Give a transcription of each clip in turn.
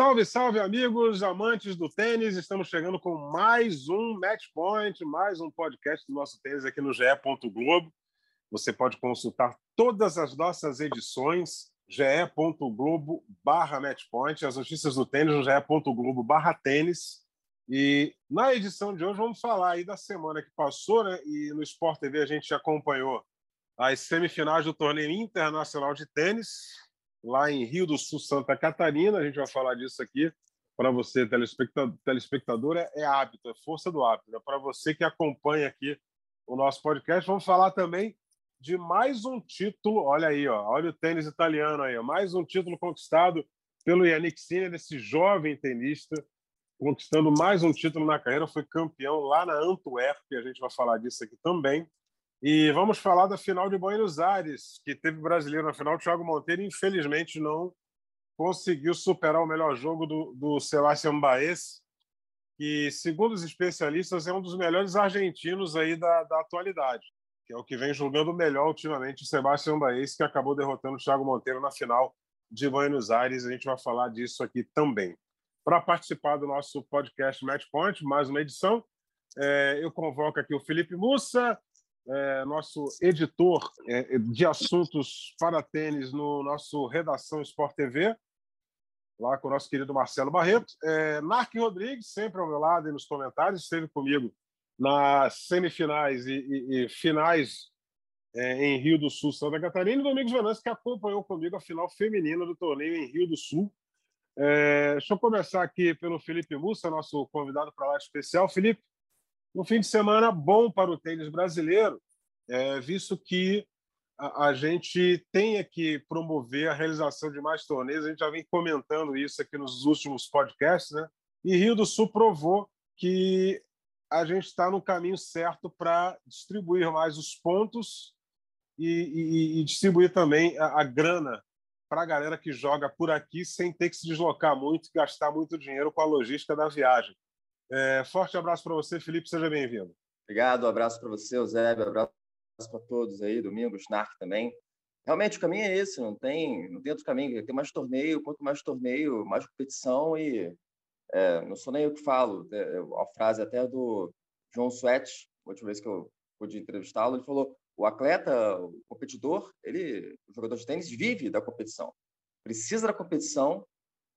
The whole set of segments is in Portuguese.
Salve, salve, amigos, amantes do tênis. Estamos chegando com mais um Match Point, mais um podcast do nosso tênis aqui no GE. Globo. Você pode consultar todas as nossas edições, ge.globo barra matchpoint, as notícias do tênis no ge.globo barra tênis. E na edição de hoje vamos falar aí da semana que passou, né? E no Sport TV a gente acompanhou as semifinais do torneio internacional de tênis, lá em Rio do Sul, Santa Catarina. A gente vai falar disso aqui para você, telespectador, telespectador é, hábito, é força do hábito. Né? Para você que acompanha aqui o nosso podcast, vamos falar também de mais um título. Olha aí, ó, olha o tênis italiano aí, ó, mais um título conquistado pelo Yannick Sinner, esse jovem tenista, conquistando mais um título na carreira. Foi campeão lá na Antuérpia, a gente vai falar disso aqui também. E vamos falar da final de Buenos Aires, que teve brasileiro na final. Thiago Monteiro, infelizmente, não conseguiu superar o melhor jogo do, do Sebastião Baez, que, segundo os especialistas, é um dos melhores argentinos aí da, da atualidade, que é o que vem jogando melhor ultimamente o Sebastião Baez, que acabou derrotando o Thiago Monteiro na final de Buenos Aires. A gente vai falar disso aqui também. Para participar do nosso podcast Match Point, mais uma edição, é, eu convoco aqui o Felipe Mussa, é, nosso editor é, de assuntos para tênis no nosso Redação Sport TV, lá com o nosso querido Marcelo Barreto. É, Rodrigues, sempre ao meu lado e nos comentários, esteve comigo nas semifinais e, e, e finais é, em Rio do Sul, Santa Catarina, e Domingos Venâncio, que acompanhou comigo a final feminina do torneio em Rio do Sul. É, deixa eu começar aqui pelo Felipe Mussa, nosso convidado para lá especial. Felipe, um fim de semana bom para o tênis brasileiro, é, visto que a, a, gente tem que promover a realização de mais torneios. A gente já vem comentando isso aqui nos últimos podcasts, né? E Rio do Sul provou que a gente está no caminho certo para distribuir mais os pontos e, e, e distribuir também a, a grana para a galera que joga por aqui sem ter que se deslocar muito e gastar muito dinheiro com a logística da viagem. É, forte abraço para você, Felipe, seja bem-vindo. Obrigado, um abraço para você, Eusébio, um abraço para todos aí, Domingos, Narc também. Realmente o caminho é esse, não tem, não tem outro caminho, tem mais torneio, quanto mais torneio, mais competição e é, não sou nem eu que falo, é, a frase até do João Suete, a última vez que eu pude entrevistá-lo, ele falou, o atleta, o competidor, ele, o jogador de tênis vive da competição, precisa da competição,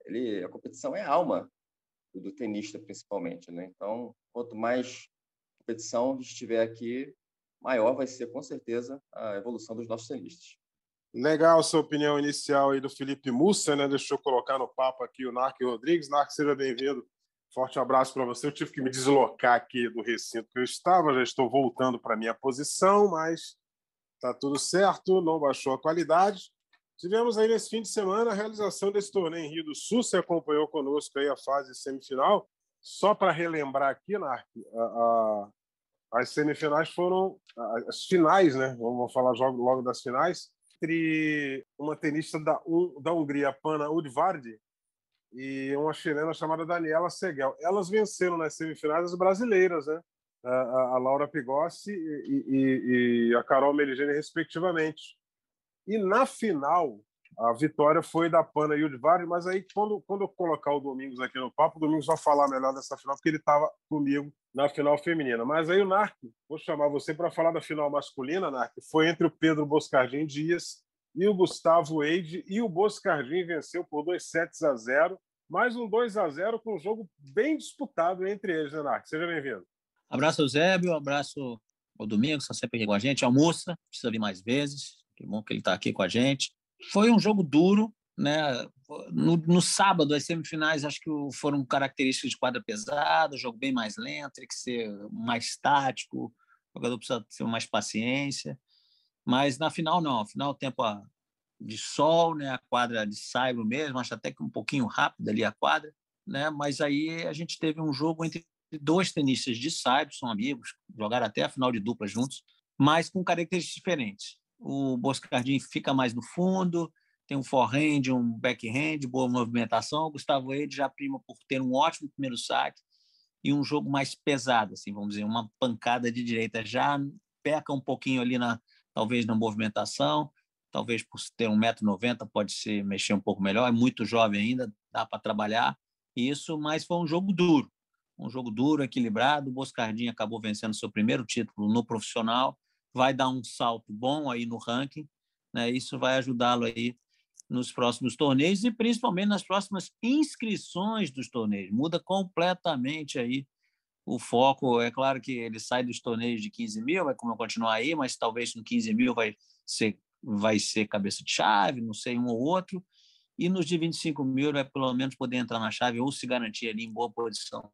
ele, a competição é alma, do tenista principalmente, né? Então, quanto mais competição estiver aqui, maior vai ser com certeza a evolução dos nossos tenistas. Legal sua opinião inicial aí do Felipe Mussa, né? Deixa eu colocar no papo aqui o Narc Rodrigues. Narc, seja bem-vindo. Forte abraço para você. Eu tive que me deslocar aqui do recinto que eu estava, já estou voltando para minha posição, mas está tudo certo, não baixou a qualidade. Tivemos aí nesse fim de semana a realização desse torneio em Rio do Sul. Você acompanhou conosco aí a fase semifinal. Só para relembrar aqui, Narc, a, a, as semifinais foram as finais, né? Vamos falar logo, logo das finais. Entre uma tenista da, da Hungria, Pana Udvardi, e uma chilena chamada Daniela Seguel. Elas venceram nas semifinais as brasileiras, né? A, a Laura Pigossi e, e, e a Carol Meligeni, respectivamente. E na final, a vitória foi da Pana e o Udvari, mas aí quando, quando eu colocar o Domingos aqui no papo, o Domingos vai falar melhor dessa final, porque ele estava comigo na final feminina. Mas aí o Narc, vou chamar você para falar da final masculina, Narc, foi entre o Pedro Boscardin Dias e o Gustavo Eide, e o Boscardin venceu por 2 sets a 0, mais um 2 a 0 com um jogo bem disputado entre eles, né, Narc? Seja bem-vindo. Abraço Zébio, abraço ao Domingos, está sempre aqui com a gente, almoça, precisa vir mais vezes, que bom que ele está aqui com a gente. Foi um jogo duro, né? No, no, sábado, as semifinais acho que foram características de quadra pesada, jogo bem mais lento, tem que ser mais tático, o jogador precisa ter mais paciência. Mas na final, não. Na final, tempo de sol, né? a quadra de saibro mesmo, acho até que um pouquinho rápida ali a quadra. Né? Mas aí a gente teve um jogo entre dois tenistas de saibro, são amigos, jogaram até a final de dupla juntos, mas com características diferentes. O Boscardin fica mais no fundo, tem um forehand, um backhand, boa movimentação. O Gustavo Eide já prima por ter um ótimo primeiro saque e um jogo mais pesado, assim, vamos dizer, uma pancada de direita. Já peca um pouquinho ali na talvez na movimentação, talvez por ter 1,90m pode ser mexer um pouco melhor, é muito jovem ainda, dá para trabalhar isso, mas foi um jogo duro, um jogo duro, equilibrado. O Boscardinho acabou vencendo seu primeiro título no profissional, vai dar um salto bom aí no ranking, né? Isso vai ajudá-lo aí nos próximos torneios e principalmente nas próximas inscrições dos torneios. Muda completamente aí o foco. É claro que ele sai dos torneios de 15 mil, vai continuar aí, mas talvez no 15 mil vai ser, vai ser cabeça de chave, não sei, um ou outro. E nos de 25 mil vai pelo menos poder entrar na chave ou se garantir ali em boa posição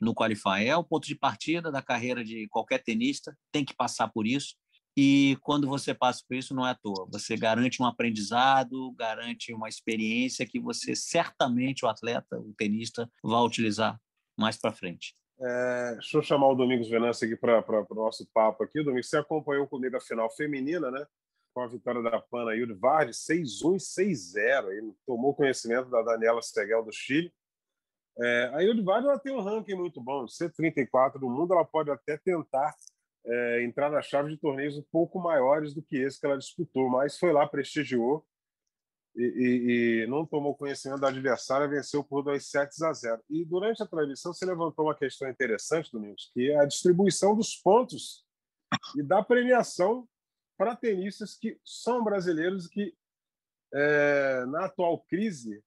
no Qualify. É o ponto de partida da carreira de qualquer tenista, tem que passar por isso. E quando você passa por isso, não é à toa. Você garante um aprendizado, garante uma experiência que você certamente, o atleta, o tenista, vai utilizar mais para frente. É, deixa eu chamar o Domingos Venâncio aqui para o nosso papo aqui. Domingos, você acompanhou comigo a final feminina, né? Com a vitória da Pana Yudvard, 6-1 e 6-0. Ele tomou conhecimento da Daniela Seguel do Chile. É, a ela tem um ranking muito bom, ser 34 do mundo, ela pode até tentar é, entrar na chave de torneios um pouco maiores do que esse que ela disputou, mas foi lá, prestigiou e, e, e não tomou conhecimento da adversária, venceu por 2 sets a 0. E durante a transmissão você levantou uma questão interessante, Domingos, que é a distribuição dos pontos e da premiação para tenistas que são brasileiros e que, é, na atual crise,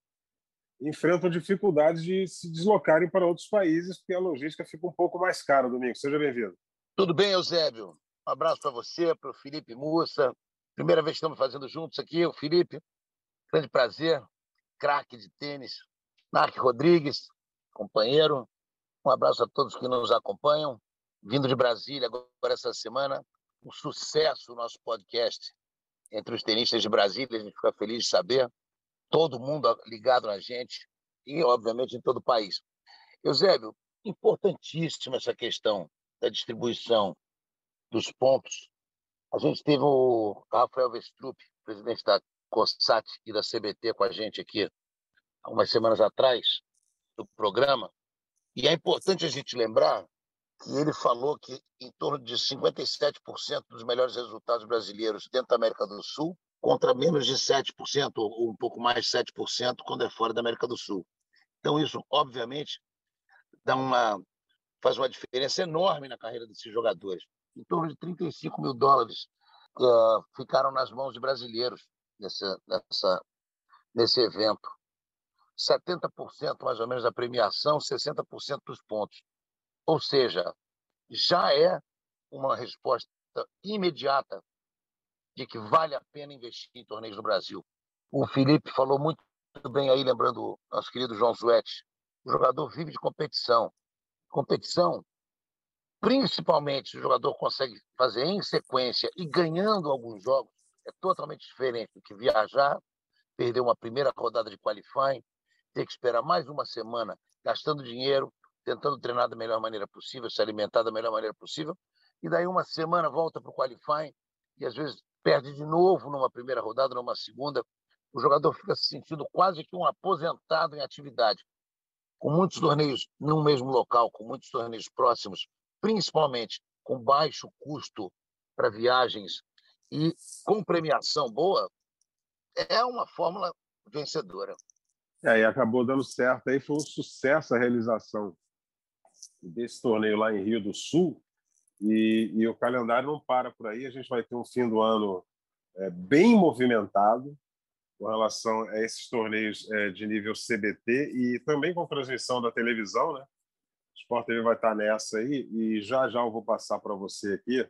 enfrentam dificuldades de se deslocarem para outros países, porque a logística fica um pouco mais cara, Domingos. Seja bem-vindo. Tudo bem, Eusébio? Um abraço para você, para o Felipe Mussa. Primeira vez que estamos fazendo juntos aqui, o Felipe. Grande prazer, craque de tênis. Mark Rodrigues, companheiro. Um abraço a todos que nos acompanham. Vindo de Brasília agora essa semana, um sucesso o nosso podcast entre os tenistas de Brasília. A gente fica feliz de saber. Todo mundo ligado na gente e, obviamente, em todo o país. Eusébio, importantíssima essa questão da distribuição dos pontos, a gente teve o Rafael Vestrup, presidente da COSAT e da CBT com a gente aqui algumas semanas atrás do programa, e é importante a gente lembrar que ele falou que em torno de 57% dos melhores resultados brasileiros dentro da América do Sul, contra menos de 7%, ou um pouco mais de 7% quando é fora da América do Sul. Então, isso, obviamente, dá uma faz uma diferença enorme na carreira desses jogadores. Em torno de 35 mil dólares uh, ficaram nas mãos de brasileiros nessa, nessa, nesse evento. 70% mais ou menos da premiação, 60% dos pontos. Ou seja, já é uma resposta imediata que vale a pena investir em torneios no Brasil. O Felipe falou muito bem aí, lembrando o nosso querido João Zuetti. O jogador vive de competição competição, principalmente se o jogador consegue fazer em sequência e ganhando alguns jogos, é totalmente diferente do que viajar, perder uma primeira rodada de qualifying, ter que esperar mais uma semana gastando dinheiro, tentando treinar da melhor maneira possível, se alimentar da melhor maneira possível, e daí uma semana volta para o qualifying e às vezes perde de novo numa primeira rodada, numa segunda. O jogador fica se sentindo quase que um aposentado em atividade com muitos torneios no mesmo local, com muitos torneios próximos, principalmente com baixo custo para viagens e com premiação boa, é uma fórmula vencedora. É, e acabou dando certo. Aí foi um sucesso a realização desse torneio lá em Rio do Sul. E, e o calendário não para por aí. A gente vai ter um fim do ano é, bem movimentado com relação a esses torneios é, de nível CBT e também com transmissão da televisão, né? O Sport TV vai estar nessa aí e já já eu vou passar para você aqui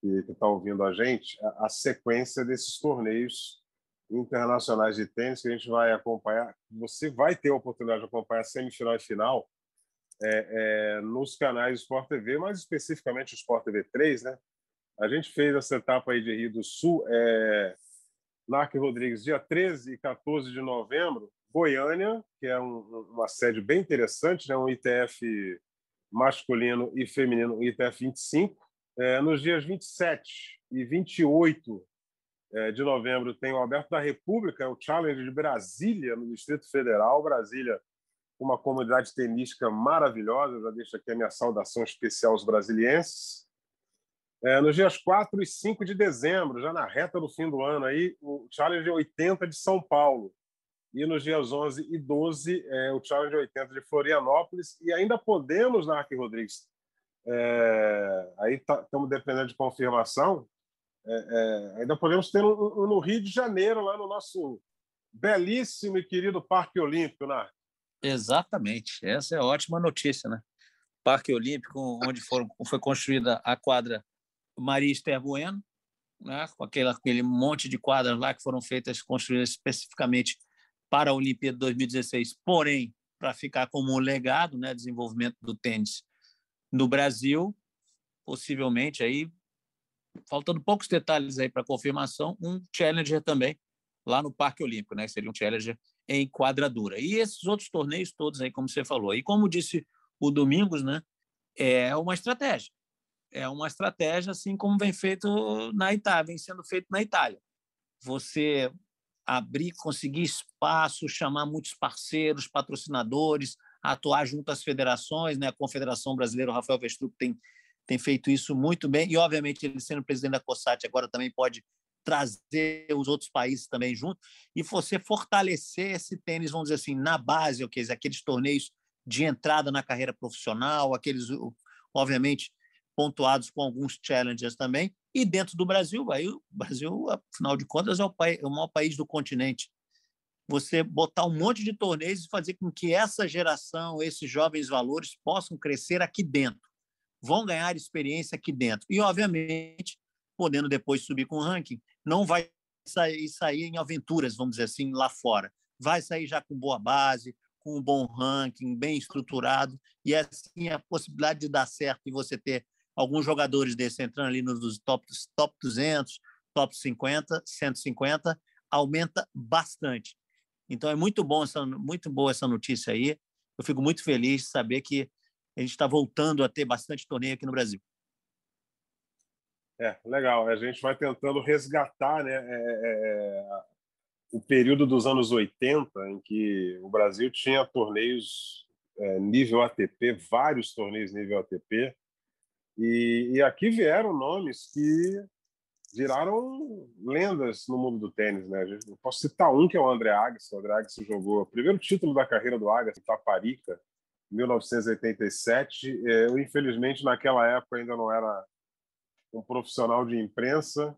que está ouvindo a gente a, a, sequência desses torneios internacionais de tênis que a gente vai acompanhar. Você vai ter a oportunidade de acompanhar semifinal e final é, é, nos canais Sport TV, mais especificamente o Sport TV 3, né? A gente fez essa etapa aí de Rio do Sul. É, Narc Rodrigues, dia 13 e 14 de novembro, Goiânia, que é um, uma sede bem interessante, né? um ITF masculino e feminino ITF 25. É, nos dias 27 e 28 é, de novembro tem o Aberto da República, o Challenge de Brasília, no Distrito Federal. Brasília, uma comunidade tenística maravilhosa. Já deixo aqui a minha saudação especial aos brasilienses. É, nos dias 4 e 5 de dezembro, já na reta do fim do ano, aí, o Challenge 80 de São Paulo. E nos dias 11 e 12, é, o Challenge 80 de Florianópolis. E ainda podemos, Narc Rodrigues, é, aí estamos tá, dependendo de confirmação, é, é, ainda podemos ter um, um, no Rio de Janeiro, lá no nosso belíssimo e querido Parque Olímpico, né? Exatamente. Essa é ótima notícia, né? Parque Olímpico, onde foram, foi construída a quadra Maria Esther Bueno, né? com aquele, aquele monte de quadras lá que foram feitas, construídas especificamente para a Olimpíada 2016, porém, para ficar como um legado, né? desenvolvimento do tênis no Brasil, possivelmente aí faltando poucos detalhes aí para confirmação, um Challenger também lá no Parque Olímpico, né? Seria um Challenger em quadradura. E esses outros torneios todos aí, como você falou. E como disse o Domingos, né? É uma estratégia. É uma estratégia assim como vem feito na Itália, vem sendo feito na Itália. Você abrir, conseguir espaço, chamar muitos parceiros, patrocinadores, atuar junto às federações, né? A Confederação Brasileira, o Rafael Vestrup tem tem feito isso muito bem e, obviamente, ele sendo presidente da COSAT agora também pode trazer os outros países também junto e você fortalecer esse tênis, vamos dizer assim, na base, okay, aqueles torneios de entrada na carreira profissional, aqueles, obviamente, pontuados com alguns challenges também, e dentro do Brasil, aí o Brasil, afinal de contas, é o, país, é o maior país do continente. Você botar um monte de torneios e fazer com que essa geração, esses jovens valores possam crescer aqui dentro vão ganhar experiência aqui dentro. E, obviamente, podendo depois subir com o ranking, não vai sair, sair em aventuras, vamos dizer assim, lá fora. Vai sair já com boa base, com um bom ranking, bem estruturado, e assim a possibilidade de dar certo e você ter alguns jogadores desses entrando ali nos top, top 200, top 50, 150, aumenta bastante. Então é muito bom essa, muito boa essa notícia aí. Eu fico muito feliz de saber que a gente está voltando a ter bastante torneio aqui no Brasil. É, legal. A gente vai tentando resgatar né, é, é, é o período dos anos 80, em que o Brasil tinha torneios é, nível ATP, vários torneios nível ATP, e, e, aqui vieram nomes que viraram lendas no mundo do tênis. Né? Eu posso citar um, que é o André Agassi. O André Agassi jogou o primeiro título da carreira do Agassi, Taparica, 1987. É, eu, infelizmente, naquela época ainda não era um profissional de imprensa,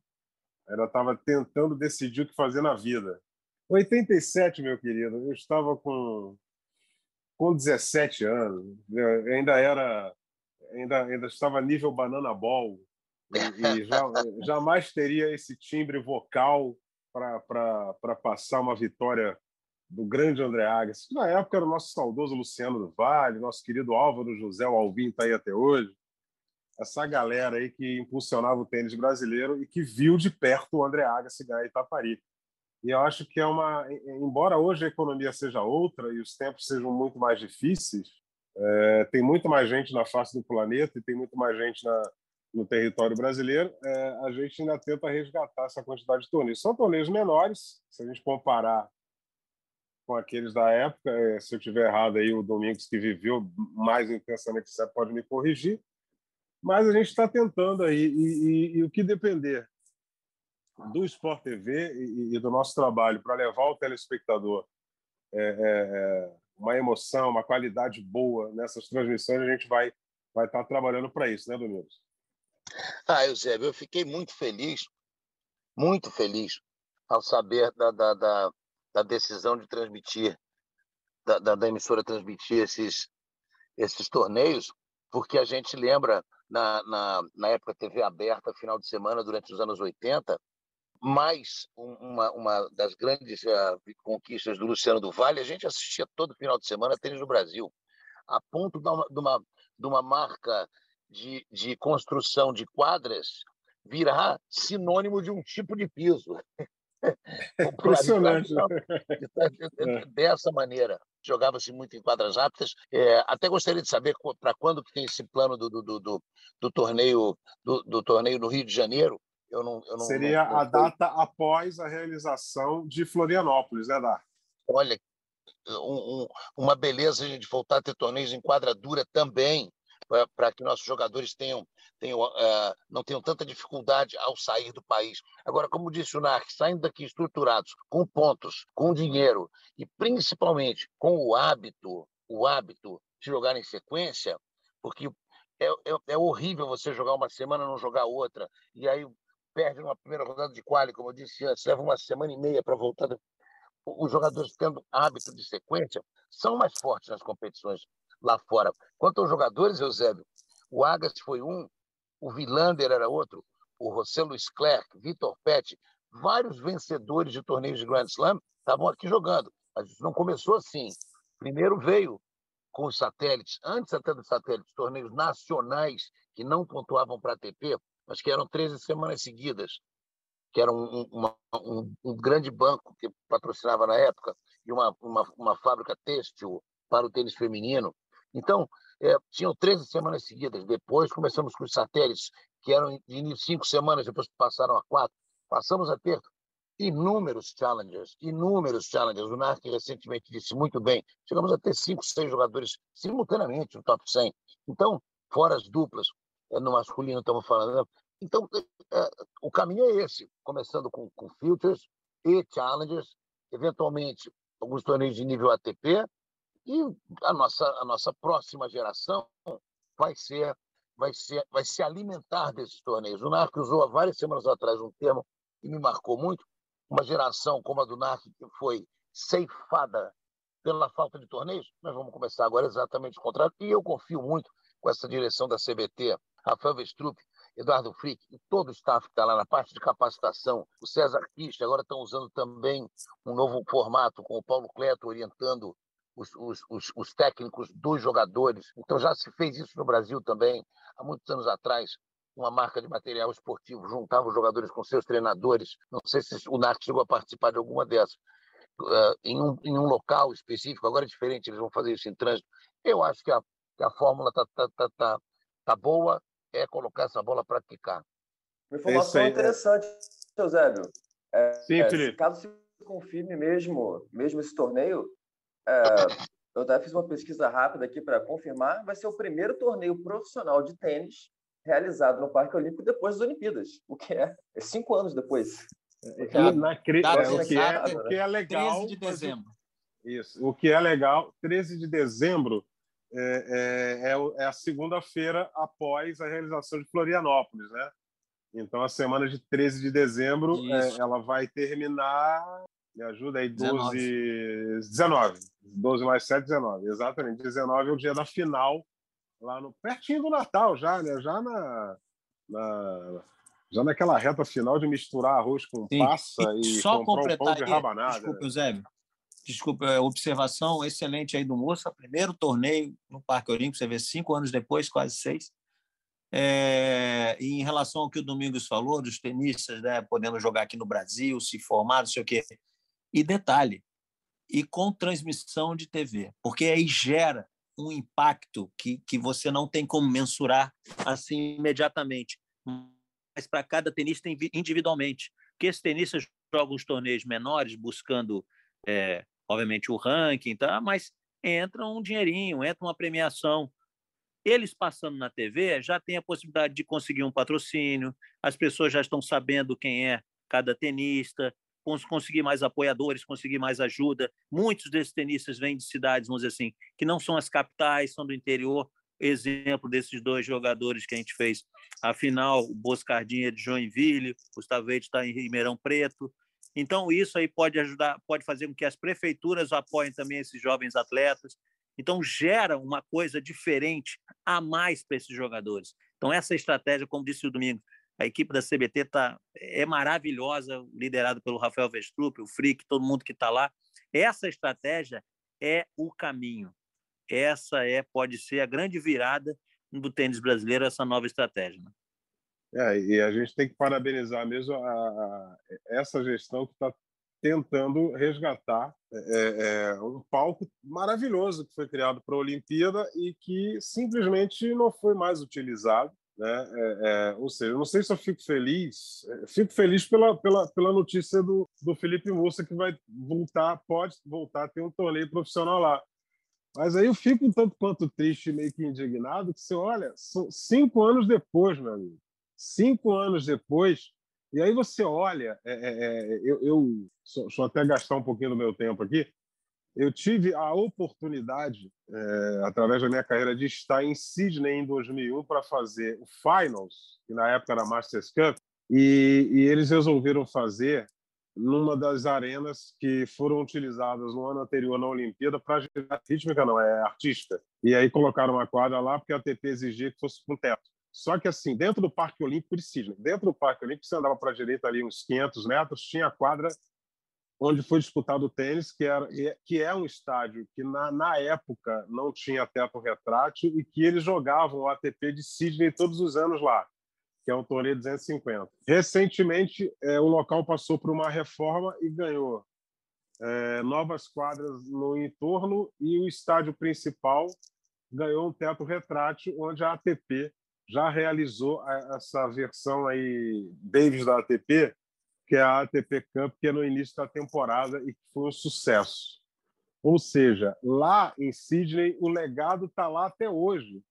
ainda estava tentando decidir o que fazer na vida. 87, meu querido, eu estava com, com 17 anos, eu ainda era, ainda, ainda estava nível banana ball, e, e já, jamais teria esse timbre vocal para passar uma vitória do grande André Agassi, que na época era o nosso saudoso Luciano do Vale, nosso querido Álvaro José, Alvim está aí até hoje. Essa galera aí que impulsionava o tênis brasileiro e que viu de perto o André Agassi ganhar Itapari. E eu acho que é uma. Embora hoje a economia seja outra e os tempos sejam muito mais difíceis, é, tem muito mais gente na face do planeta e tem muito mais gente na, no território brasileiro, é, a gente ainda tenta resgatar essa quantidade de torneios. São torneios menores, se a gente comparar com aqueles da época. É, se eu tiver errado aí, o Domingos que viveu mais intensamente isso pode me corrigir. Mas a gente está tentando aí e, e, e, o que depender do Sport TV e, e do nosso trabalho para levar ao telespectador é, é, é, uma emoção, uma qualidade boa nessas transmissões, a gente vai vai estar tá trabalhando para isso, né, Domingos? Ah, Eusébio, eu fiquei muito feliz, muito feliz ao saber da, da, da da decisão de transmitir, da, da, da, emissora transmitir esses, esses torneios, porque a gente lembra, na, na, na época TV aberta, final de semana, durante os anos 80, mais uma, uma das grandes uh, conquistas do Luciano do Vale, a gente assistia todo final de semana tênis no Brasil, a ponto de uma, de uma, de uma marca de, de construção de quadras virar sinônimo de um tipo de piso. Impressionante. É. Dessa maneira. Jogava-se muito em quadras rápidas. É, até gostaria de saber para quando que tem esse plano do, do, do, do torneio do, do, torneio no Rio de Janeiro. Eu não, eu não Seria não, não a data após a realização de Florianópolis, né, Dar? Olha, um, um, uma beleza a gente voltar a ter torneios em quadra dura também para que nossos jogadores tenham, tenham uh, não tenham tanta dificuldade ao sair do país. Agora, como disse o Narc, saindo daqui estruturados, com pontos, com dinheiro e principalmente com o hábito, o hábito de jogar em sequência, porque é, é, é horrível você jogar uma semana e não jogar outra, e aí perde uma primeira rodada de quali, como eu disse antes, leva uma semana e meia para voltar. Os jogadores tendo hábito de sequência são mais fortes nas competições lá fora. Quanto aos jogadores, Eusébio, o Agas foi um, o Vilander era outro, o José Luiz Clerc, Vitor Pet, vários vencedores de torneios de Grand Slam estavam aqui jogando. Mas isso não começou assim. Primeiro veio com os satélites, antes até dos satélites, torneios nacionais que não pontuavam para a ATP, mas que eram 13 semanas seguidas, que era um, uma, um, um grande banco que patrocinava na época, e uma, uma, uma fábrica têxtil para o tênis feminino. Então, é, tinham 13 semanas seguidas. Depois começamos com os satélites, que eram de cinco semanas, depois passaram a quatro. Passamos a ter inúmeros challengers, inúmeros challengers. O Narc recentemente disse muito bem, chegamos a ter cinco, seis jogadores simultaneamente no top 100. Então, fora as duplas, é, no masculino estamos falando. Né? Então, é, é, o caminho é esse, começando com, com filters e challengers, eventualmente alguns torneios de nível ATP, e a nossa, a nossa próxima geração vai ser, vai ser, vai se alimentar desses torneios. O NARC usou há várias semanas atrás um termo que me marcou muito, uma geração como a do NARC que foi ceifada pela falta de torneios. Nós vamos começar agora exatamente o contrário, e eu confio muito com essa direção da CBT, Rafael Vestrup, Eduardo Frick e todo o staff que está lá na parte de capacitação, o César Kist, agora estão usando também um novo formato com o Paulo Cleto orientando os, os, os, os, técnicos dos jogadores. Então já se fez isso no Brasil também, há muitos anos atrás. Uma marca de material esportivo juntava os jogadores com seus treinadores. Não sei se o NARC chegou a participar de alguma dessas. Uh, em, um, em um local específico, agora é diferente, eles vão fazer isso em trânsito. Eu acho que a, que a fórmula está tá, tá, tá, tá boa, é colocar essa bola para picar. Uma informação aí, interessante, é... Eusébio. É, Sim, é, Felipe. Caso se confirme mesmo, mesmo esse torneio, é, eu até fiz uma pesquisa rápida aqui para confirmar. Vai ser o primeiro torneio profissional de tênis realizado no Parque Olímpico depois das Olimpíadas, o que é, é cinco anos depois. É, é, é, o, que é, o que é legal. 13 de dezembro. Isso. O que é legal, 13 de dezembro é, é, é, é a segunda-feira após a realização de Florianópolis, né? Então, a semana de 13 de dezembro, é, ela vai terminar me ajuda aí, 12. 19. 19. 12 mais 7, 19. Exatamente. 19 é o dia da final, lá no. pertinho do Natal, já, né? Já na. na já naquela reta final de misturar arroz com Sim. passa e, e só comprar um pão de rabanada. Desculpa, né? Desculpa, é, observação excelente aí do Moça. Primeiro torneio no Parque Olímpico, você vê cinco anos depois, quase seis. É, em relação ao que o Domingos falou, dos tenistas né, podendo jogar aqui no Brasil, se formar, não sei o quê. E detalhe, e com transmissão de TV, porque aí gera um impacto que, que você não tem como mensurar assim imediatamente, mas para cada tenista individualmente. Porque esses tenistas jogam os torneios menores buscando, é, obviamente, o ranking, tá? mas entra um dinheirinho, entra uma premiação. Eles passando na TV já tem a possibilidade de conseguir um patrocínio, as pessoas já estão sabendo quem é cada tenista, conseguir mais apoiadores, conseguir mais ajuda. Muitos desses tenistas vêm de cidades, vamos dizer assim, que não são as capitais, são do interior. Exemplo desses dois jogadores que a gente fez a final, o Boscardinha de Joinville, o Stavete está em Ribeirão Preto. Então, isso aí pode ajudar, pode fazer com que as prefeituras apoiem também esses jovens atletas. Então, gera uma coisa diferente a mais para esses jogadores. Então, essa estratégia, como disse o Domingo, a equipe da CBT tá, é maravilhosa, liderada pelo Rafael Vestrup, o Frick, todo mundo que está lá. Essa estratégia é o caminho. Essa é pode ser a grande virada do tênis brasileiro, essa nova estratégia. Né? É, e a gente tem que parabenizar mesmo a, a essa gestão que está tentando resgatar é, é, um palco maravilhoso que foi criado para a Olimpíada e que simplesmente não foi mais utilizado. Né? É, é ou seja, eu não sei se eu fico feliz, é, fico feliz pela, pela, pela notícia do, do Felipe Moça que vai voltar, pode voltar a ter um torneio profissional lá. Mas aí eu fico um tanto quanto triste, meio que indignado, que você olha, são cinco anos depois, meu amigo. Cinco anos depois, e aí você olha, é, é, é eu, eu só, só, até gastar um pouquinho do meu tempo aqui, eu tive a oportunidade, é, através da minha carreira, de estar em Sydney em 2001 para fazer o Finals, que na época era Masters Cup, e, e eles resolveram fazer numa das arenas que foram utilizadas no ano anterior na Olimpíada para gerar rítmica, não, é artística. E aí colocaram uma quadra lá porque a ATP exigia que fosse com teto. Só que assim, dentro do Parque Olímpico de Sydney, dentro do Parque Olímpico, você andava para a direita ali uns 500 metros, tinha a quadra onde foi disputado o tênis, que, era, que é um estádio que na, na época não tinha teto retrátil e que eles jogavam o ATP de Sydney todos os anos lá que é um torneio 250. Recentemente, é, o local passou por uma reforma e ganhou é, novas quadras no entorno e o estádio principal ganhou um teto retrátil, onde a ATP já realizou essa versão aí Davis da ATP, que é a ATP Cup, que é no início da temporada e que foi um sucesso. Ou seja, lá em Sydney, o legado está lá até hoje.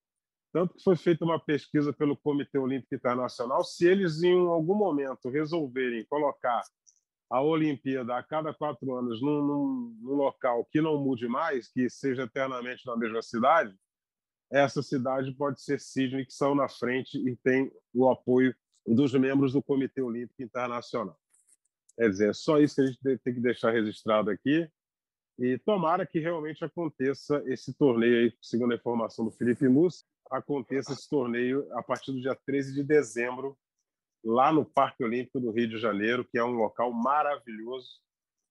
Tanto que foi feita uma pesquisa pelo Comitê Olímpico Internacional se eles, em algum momento, resolverem colocar a Olimpíada a cada quatro anos num, num, num, local que não mude mais, que seja eternamente na mesma cidade, essa cidade pode ser Sydney, que saiu na frente e tem o apoio dos membros do Comitê Olímpico Internacional. Quer dizer, é só isso que a gente tem que deixar registrado aqui. E tomara que realmente aconteça esse torneio aí, segundo a informação do Felipe Mus, aconteça esse torneio a partir do dia 13 de dezembro, lá no Parque Olímpico do Rio de Janeiro, que é um local maravilhoso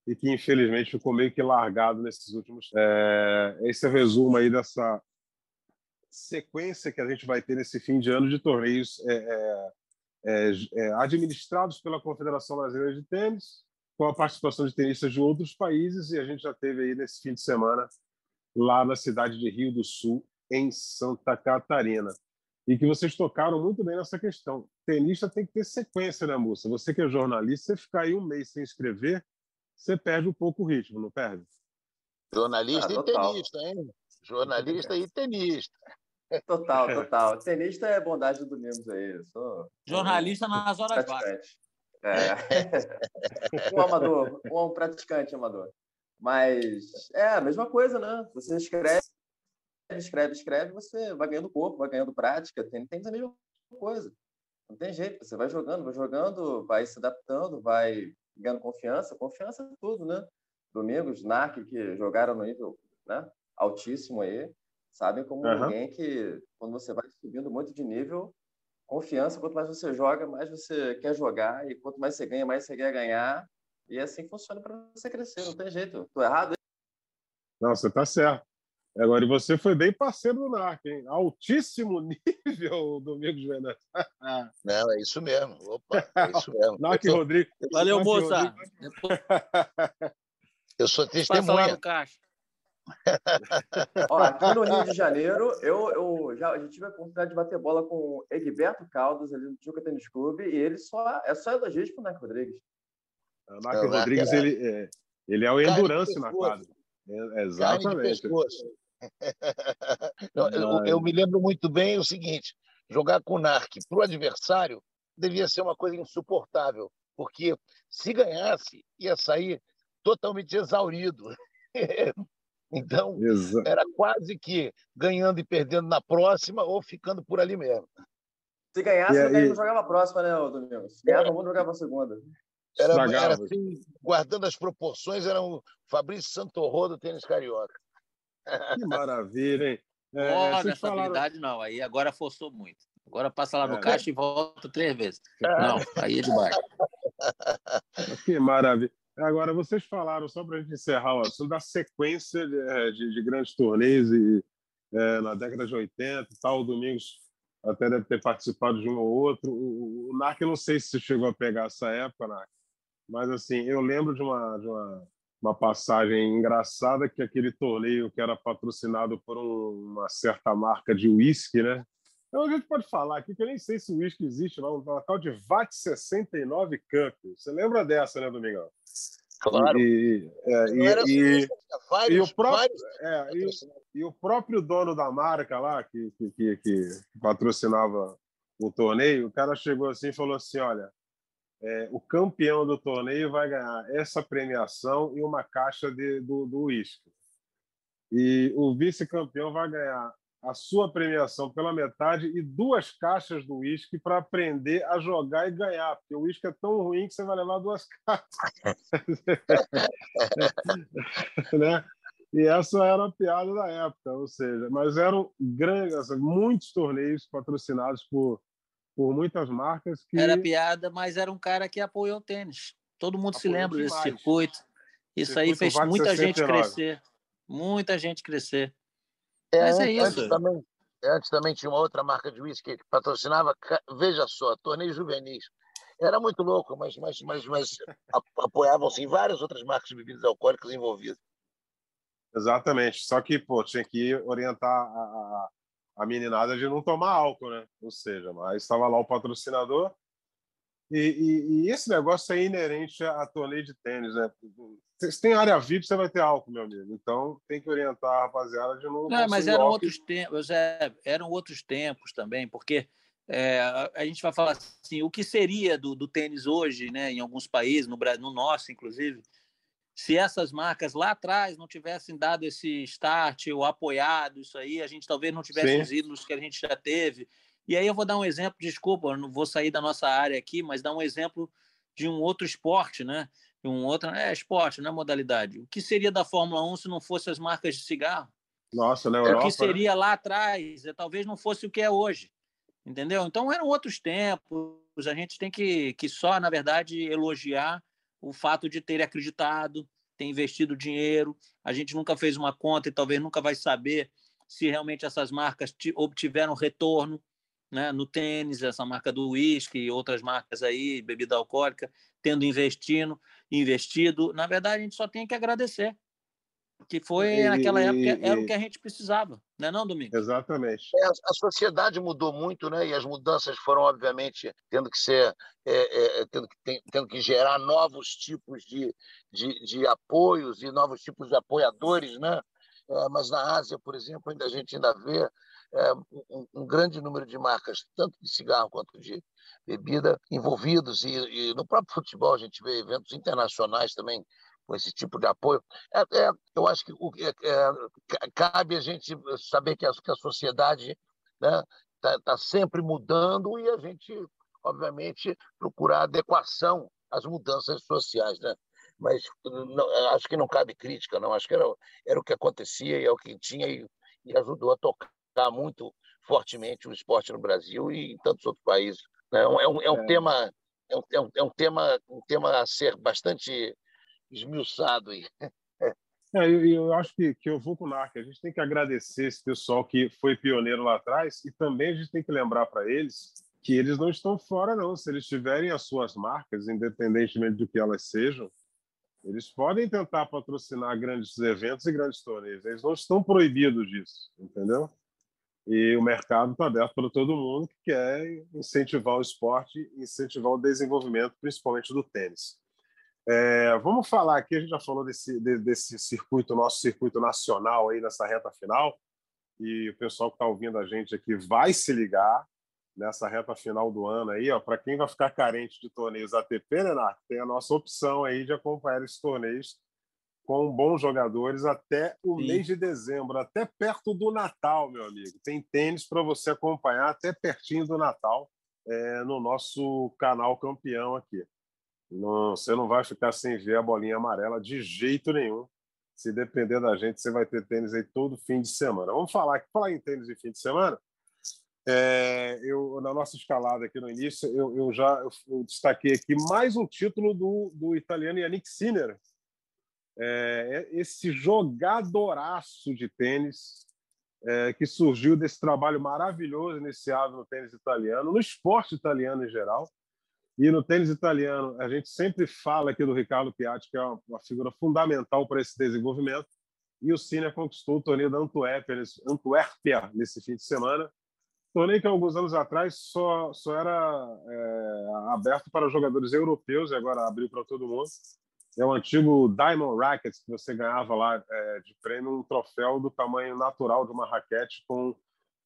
e que infelizmente ficou meio que largado nesses últimos. É, esse é o resumo aí dessa sequência que a gente vai ter nesse fim de ano de torneios é, é, é, é administrados pela Confederação Brasileira de Tênis, com a participação de tenistas de outros países, e a gente já teve aí nesse fim de semana lá na cidade de Rio do Sul, em Santa Catarina. E que vocês tocaram muito bem nessa questão. Tenista tem que ter sequência, né, moça? Você que é jornalista, você ficar aí um mês sem escrever, você perde um pouco o ritmo, não perde? Jornalista ah, e tenista, hein? Jornalista e tenista. Total, total. Tenista é bondade do Domingos aí. Sou... Jornalista nas horas vagas. É. um amador, um praticante amador. Mas é a mesma coisa, né? Você escreve, escreve, escreve, você vai ganhando corpo, vai ganhando prática, tem, tem a mesma coisa. Não tem jeito, você vai jogando, vai jogando, vai se adaptando, vai ganhando confiança. Confiança é tudo, né? Domingos, Narc, que jogaram no nível né, altíssimo aí, sabem como uhum. ninguém que quando você vai subindo muito de nível, confiança, quanto mais você joga, mais você quer jogar, e quanto mais você ganha, mais você quer ganhar. E assim funciona para você crescer, não tem jeito. Tô errado? Não, você tá certo. Agora, e você foi bem parceiro do NARC, hein? Altíssimo nível, Domingos Venâncio. Não, é isso mesmo. Opa, é isso mesmo. NARC tô... Rodrigo. Valeu, Narc moça. Rodrigo. Eu sou testemunha. caixa. Ó, aqui no Rio de Janeiro, eu, eu já eu tive a oportunidade de bater bola com o Egberto Caldas, ali do Tijuca Tênis Clube, e ele só é só elogios pro Nac Rodrigues. O Nac Rodrigues, é... ele, é, ele é o endurance na quadra. É, exatamente. Não, eu, eu, me lembro muito bem o seguinte: jogar com o NARC para o adversário devia ser uma coisa insuportável, porque se ganhasse, ia sair totalmente exaurido. então, Exato. era quase que ganhando e perdendo na próxima ou ficando por ali mesmo. Se ganhasse, e, não jogava a próxima, né, Domingos? Se ganhava, não jogava a segunda. Era, era assim, guardando as proporções, era o Fabrício Santorro do tênis carioca. Que maravilha, hein? É, Olha, essa falaram... habilidade não, aí agora forçou muito. Agora passa lá no é. caixa e volta três vezes. Não, aí é demais. Que maravilha. Agora, vocês falaram, só para a gente encerrar o assunto, da sequência de, é, de, de grandes torneios e, é, na década de 80 e tal. O Domingos até deve ter participado de um ou outro. O, o, NARC, não sei se chegou a pegar essa época, NARC, mas assim, eu lembro de uma, de uma, uma passagem engraçada que aquele torneio que era patrocinado por um, uma certa marca de uísque, né? Então a gente pode falar aqui que eu nem sei se o uísque existe lá, um tal de VAT 69 Cup. Você lembra dessa, né, Domingão? Claro. E, é, e, e, vários, e, o próprio, é, e, e, o próprio dono da marca lá, que, que, que, que patrocinava o torneio, o cara chegou assim e falou assim: olha, é, o campeão do torneio vai ganhar essa premiação e uma caixa de, do uísque. E o vice-campeão vai ganhar a sua premiação pela metade e duas caixas do uísque para aprender a jogar e ganhar, porque o uísque é tão ruim que você vai levar duas caixas. né? E essa era a piada da época, ou seja, mas eram grandes, muitos torneios patrocinados por, por muitas marcas. Que... Era piada, mas era um cara que apoiou o tênis. Todo mundo apoiou se lembra demais. desse circuito. Isso circuito aí fez muita 69. gente crescer. Muita gente crescer. É, Mas é isso. Antes também, antes também tinha uma outra marca de uísque que patrocinava, veja só, torneios juvenis. Era muito louco, mas, mas, mas, mas apoiavam-se em várias outras marcas de bebidas alcoólicas envolvidas. Exatamente. Só que, pô, tinha que orientar a, a, a meninada de não tomar álcool, né? Ou seja, mas estava lá o patrocinador, e, e, e, esse negócio é inerente a torneio de tênis, né? Se tem área VIP, você vai ter álcool, meu amigo. Então tem que orientar a rapaziada de novo. Não, mas eram outros tempos, é, eram outros tempos também, porque é, a gente vai falar assim, o que seria do, do tênis hoje, né? Em alguns países, no, no nosso, inclusive, se essas marcas lá atrás não tivessem dado esse start ou apoiado isso aí, a gente talvez não tivesse os ídolos que a gente já teve. E aí eu vou dar um exemplo, desculpa, não vou sair da nossa área aqui, mas dar um exemplo de um outro esporte, né? Um outro, é esporte, não é modalidade. O que seria da Fórmula 1 se não fosse as marcas de cigarro? Nossa, na Europa, O que seria né? lá atrás? É, talvez não fosse o que é hoje. Entendeu? Então eram outros tempos. A gente tem que, que só, na verdade, elogiar o fato de ter acreditado, ter investido dinheiro. A gente nunca fez uma conta e talvez nunca vai saber se realmente essas marcas obtiveram retorno né, no tênis, essa marca do uísque e outras marcas aí, bebida alcoólica, tendo investindo, investido. Na verdade, a gente só tem que agradecer. Que foi, e, naquela época, era e, o que a gente precisava, não é não, Domingos? Exatamente. É, a sociedade mudou muito, né? E as mudanças foram, obviamente, tendo que ser, é, é, tendo, que, tem, tendo que gerar novos tipos de, de, de apoios e novos tipos de apoiadores, né? É, mas na Ásia, por exemplo, ainda a gente ainda vê é, um, um, grande número de marcas, tanto de cigarro quanto de bebida, envolvidos. E, e, no próprio futebol a gente vê eventos internacionais também com esse tipo de apoio. É, é, eu acho que o, é, é, cabe a gente saber que a, que a sociedade está né, tá, tá sempre mudando e a gente, obviamente, procurar adequação às mudanças sociais. Né? Mas não, acho que não cabe crítica, não. Acho que era, era o que acontecia e é o que tinha e, e ajudou a tocar muito fortemente o esporte no Brasil e em tantos outros países. Né? É um, é um, é um é. tema é é um, é um, tema um tema a ser bastante esmiuçado aí. É, eu, eu acho que, que eu vou com o NARC. A gente tem que agradecer esse pessoal que foi pioneiro lá atrás e também a gente tem que lembrar para eles que eles não estão fora, não. Se eles tiverem as suas marcas, independentemente do que elas sejam, eles podem tentar patrocinar grandes eventos e grandes torneios. Eles não estão proibidos disso, entendeu? E o mercado está aberto para todo mundo que quer incentivar o esporte, incentivar o desenvolvimento, principalmente do tênis. É, vamos falar aqui, a gente já falou desse, desse circuito, nosso circuito nacional aí nessa reta final, e o pessoal que está ouvindo a gente aqui vai se ligar nessa reta final do ano aí, ó, para quem vai ficar carente de torneios ATP, né, Narco? Tem a nossa opção aí de acompanhar esses torneios com bons jogadores até o Sim. mês de dezembro, até perto do Natal, meu amigo. Tem tênis para você acompanhar até pertinho do Natal é, no nosso canal campeão aqui. Não, você não vai ficar sem ver a bolinha amarela de jeito nenhum. Se depender da gente, você vai ter tênis aí todo fim de semana. Vamos falar, falar em tênis de fim de semana. É, eu na nossa escalada aqui no início, eu, eu já eu destaquei aqui mais um título do, do italiano Yannick Sinner, é, é, esse jogadoraço de tênis é, que surgiu desse trabalho maravilhoso iniciado no tênis italiano, no esporte italiano em geral. E no tênis italiano, a gente sempre fala aqui do Ricardo Piatti, que é uma, uma figura fundamental para esse desenvolvimento. E o Sinner conquistou o torneio da Antuérpia, Antuérpia nesse fim de semana. Torneio que alguns anos atrás só, só era é, aberto para jogadores europeus e agora abriu para todo mundo. É o antigo Diamond Rackets que você ganhava lá é, de prêmio um troféu do tamanho natural de uma raquete com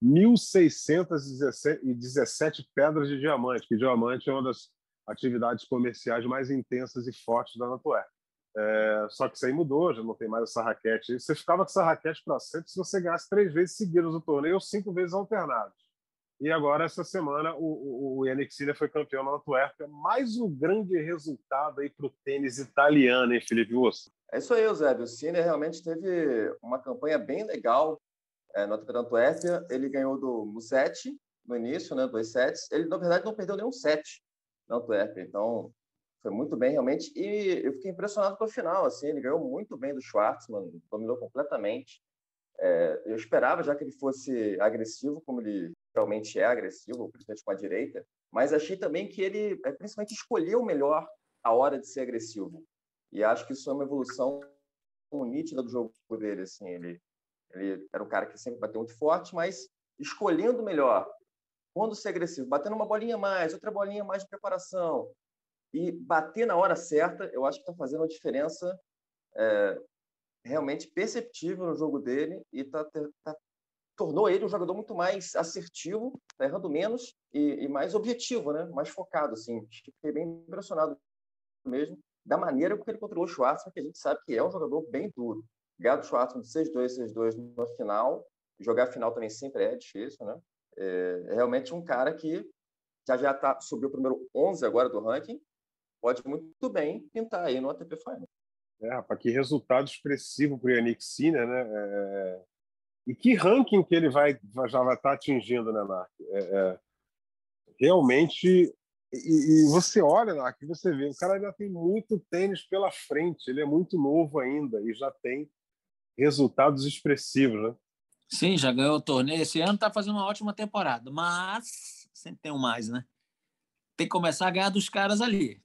1.617 pedras de diamante, que diamante é uma das atividades comerciais mais intensas e fortes da Antuérpia. É, só que isso aí mudou, já não tem mais essa raquete. Você ficava com essa raquete para sempre se você ganhasse três vezes seguidas o torneio ou cinco vezes alternadas. E agora, essa semana, o, o, o Yannick Sinner foi campeão na Antuérpia. Mais um grande resultado aí para o tênis italiano, hein, Felipe Osso? É isso aí, Eusébio. O Sinner realmente teve uma campanha bem legal é, no Antuérpia. Ele ganhou do Musetti no início, né, dois sets. Ele, na verdade, não perdeu nenhum set na Antuérpia. Então, foi muito bem, realmente. E eu fiquei impressionado com a final. Assim, ele ganhou muito bem do Schwartzman, dominou completamente. É, eu esperava já que ele fosse agressivo, como ele realmente é agressivo, principalmente com a direita, mas achei também que ele, é, principalmente, escolheu melhor a hora de ser agressivo. E acho que isso é uma evolução nítida do jogo dele. Assim, ele, ele era um cara que sempre bateu muito forte, mas escolhendo melhor quando ser agressivo, batendo uma bolinha mais, outra bolinha mais de preparação, e bater na hora certa, eu acho que está fazendo uma diferença é, realmente perceptível no jogo dele e tá, tá, tornou ele um jogador muito mais assertivo, tá errando menos e, e, mais objetivo, né? mais focado. Assim. Fiquei bem impressionado mesmo da maneira que ele controlou o Schwartzman, que a gente sabe que é um jogador bem duro. Gado Schwartzman 6-2, 6-2 na final. Jogar a final também sempre é difícil, né? É, é realmente um cara que já já tá, subiu o primeiro 11 agora do ranking, pode muito bem pintar aí no ATP Final. É, rapaz, que resultado expressivo para o Yannick Sinner, né? É... E que ranking que ele vai já vai estar tá atingindo, né, Narc? É, é... Realmente, e, e, você olha, Narc, você vê, o cara ainda tem muito tênis pela frente, ele é muito novo ainda e já tem resultados expressivos, né? Sim, já ganhou o torneio. Esse ano está fazendo uma ótima temporada, mas sempre tem um mais, né? Tem que começar a ganhar dos caras ali.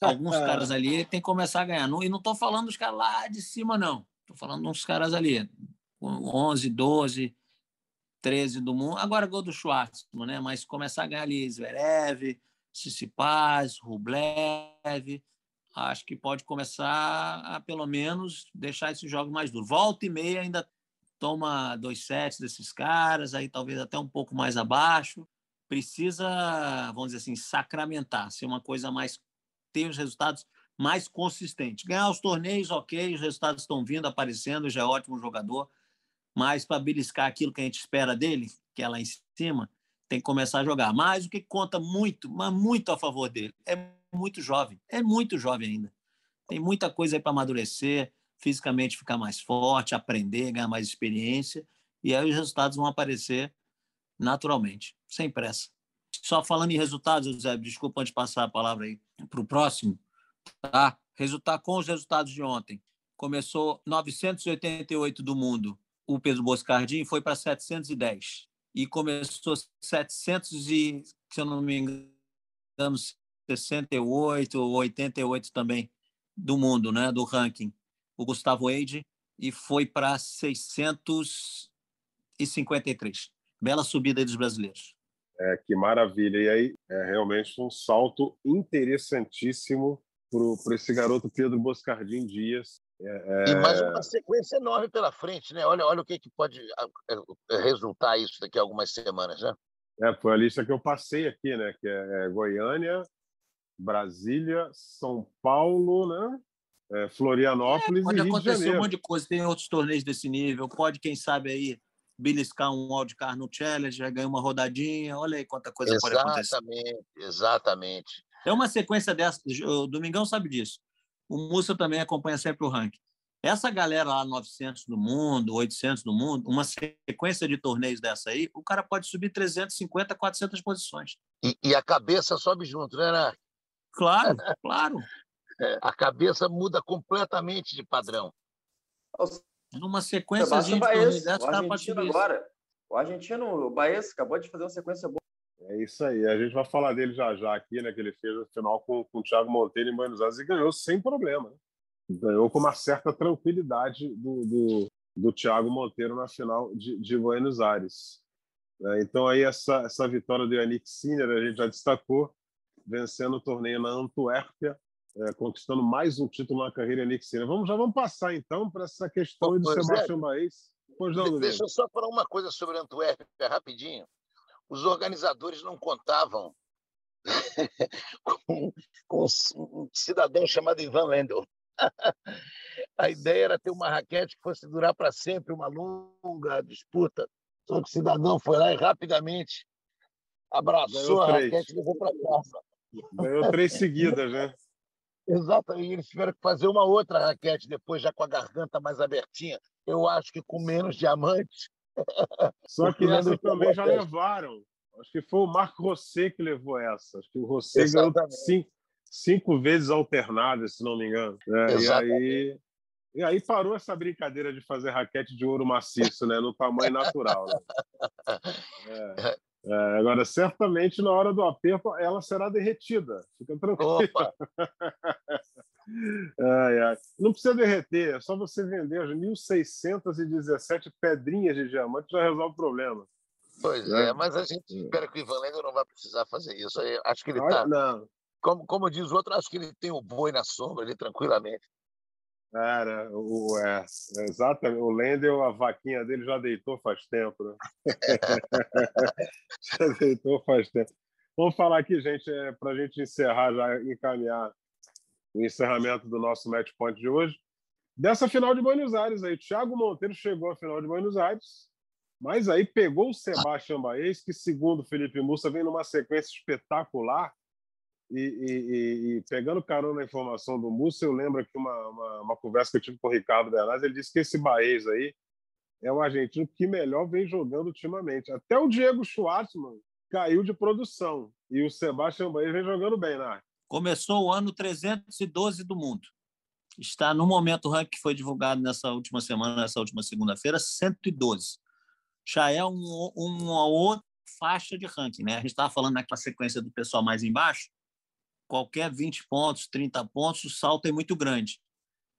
Alguns é. caras ali tem que começar a ganhar. e não estou falando dos caras lá de cima, não. Estou falando uns caras ali, 11, 12, 13 do mundo. Agora gol do Schwartzman, né? Mas começar a ganhar ali Zverev, Tsitsipas, Rublev. Acho que pode começar a, pelo menos, deixar esse jogo mais duro. Volta e meia ainda toma dois sets desses caras, aí talvez até um pouco mais abaixo. Precisa, vamos dizer assim, sacramentar, ser uma coisa mais. ter os resultados mais consistentes. Ganhar os torneios, ok, os resultados estão vindo, aparecendo, já é ótimo jogador, mas para beliscar aquilo que a gente espera dele, que é lá em cima, tem que começar a jogar. Mas o que conta muito, mas muito a favor dele, é muito jovem, é muito jovem ainda. Tem muita coisa aí para amadurecer fisicamente ficar mais forte, aprender, ganhar mais experiência, e aí os resultados vão aparecer naturalmente, sem pressa. Só falando em resultados, José, desculpa antes de passar a palavra aí para o próximo, tá? Resultar com os resultados de ontem. Começou 988 do mundo, o Pedro Boscardin foi para 710 e começou 700 e, se eu não me engano, 68 ou 88 também do mundo, né, do ranking o Gustavo Eide e foi para 653. Bela subida aí dos brasileiros. É, que maravilha. E aí, é realmente um salto interessantíssimo para esse garoto Pedro Boscardin Dias. É, é... E mais uma sequência enorme pela frente, né? Olha, olha o que, que pode é, resultar isso daqui a algumas semanas, né? É, foi a lista que eu passei aqui, né? Que é, é Goiânia, Brasília, São Paulo, né? é, Florianópolis é, pode e Rio acontecer um monte de coisa. Tem outros torneios desse nível. Pode, quem sabe, aí beliscar um wildcard no Challenge, já ganha uma rodadinha. Olha aí quanta coisa exatamente, pode acontecer. Exatamente, exatamente. É uma sequência dessa. O Domingão sabe disso. O Mussa também acompanha sempre o ranking. Essa galera lá, 900 do mundo, 800 do mundo, uma sequência de torneios dessa aí, o cara pode subir 350, 400 posições. E, e a cabeça sobe junto, né, né? Claro, claro. É, a cabeça muda completamente de padrão. Numa sequência de Baez, o argentino agora. O argentino, o Baez, acabou de fazer uma sequência boa É isso aí. A gente vai falar dele já já aqui, né? Que ele fez a final com, com o Thiago Monteiro em Buenos Aires e ganhou sem problema. Né? Ganhou com uma certa tranquilidade do, do, do Thiago Monteiro na final de, de Buenos Aires. É, então, aí, essa, essa vitória do Yannick Sinner, a gente já destacou, vencendo o torneio na Antuérpia, é, conquistando mais um título na carreira Yannick Sinner. Vamos, já vamos passar, então, para essa questão do Sebastião Baez. Pois não, Deixa eu só falar uma coisa sobre a Antuérpia, rapidinho os organizadores não contavam com, com, um cidadão chamado Ivan Lendl. A ideia era ter uma raquete que fosse durar para sempre, uma longa disputa. Só que o cidadão foi lá e rapidamente abraçou a raquete e levou para casa. Ganhou três seguidas, né? Exatamente. Eles tiveram que fazer uma outra raquete depois, já com a garganta mais abertinha. Eu acho que com menos diamantes só que essa também já levaram. Acho que foi o Marco Rosset que levou essa. Acho que o Rosset ganhou cinco, cinco vezes alternadas, se não me engano. É, e aí e aí parou essa brincadeira de fazer raquete de ouro maciço, né, no tamanho natural. Né? É. É, agora, certamente, na hora do aperto, ela será derretida. Fica tranquilo. ai, ai. Não precisa derreter, é só você vender as 1.617 pedrinhas de diamante já resolve o problema. Pois é, é mas a gente espera que o Ivan Lendl não vai precisar fazer isso. Eu acho que ele está. Como, como diz o outro, acho que ele tem o boi na sombra ali tranquilamente. Cara, o, é, exatamente. O Lendel, a vaquinha dele já deitou faz tempo, né? já deitou faz tempo. Vamos falar aqui, gente, é, para a gente encerrar, já encaminhar o encerramento do nosso match point de hoje. Dessa final de Buenos Aires aí, Thiago Monteiro chegou à final de Buenos Aires, mas aí pegou o Sebastião Baez, que segundo Felipe Mussa vem numa sequência espetacular, e, e, e, pegando carona na informação do Mussa, eu lembro aqui uma, uma, uma, conversa que eu tive com o Ricardo Bernardes, ele disse que esse Baez aí é o argentino que melhor vem jogando ultimamente. Até o Diego Schwartzman caiu de produção e o Sebastião Baez vem jogando bem, né? Começou o ano 312 do mundo. Está no momento o ranking que foi divulgado nessa última semana, nessa última segunda-feira, 112. Já é um, uma outra faixa de ranking, né? A gente estava falando naquela sequência do pessoal mais embaixo, qualquer 20 pontos, 30 pontos, o salto é muito grande.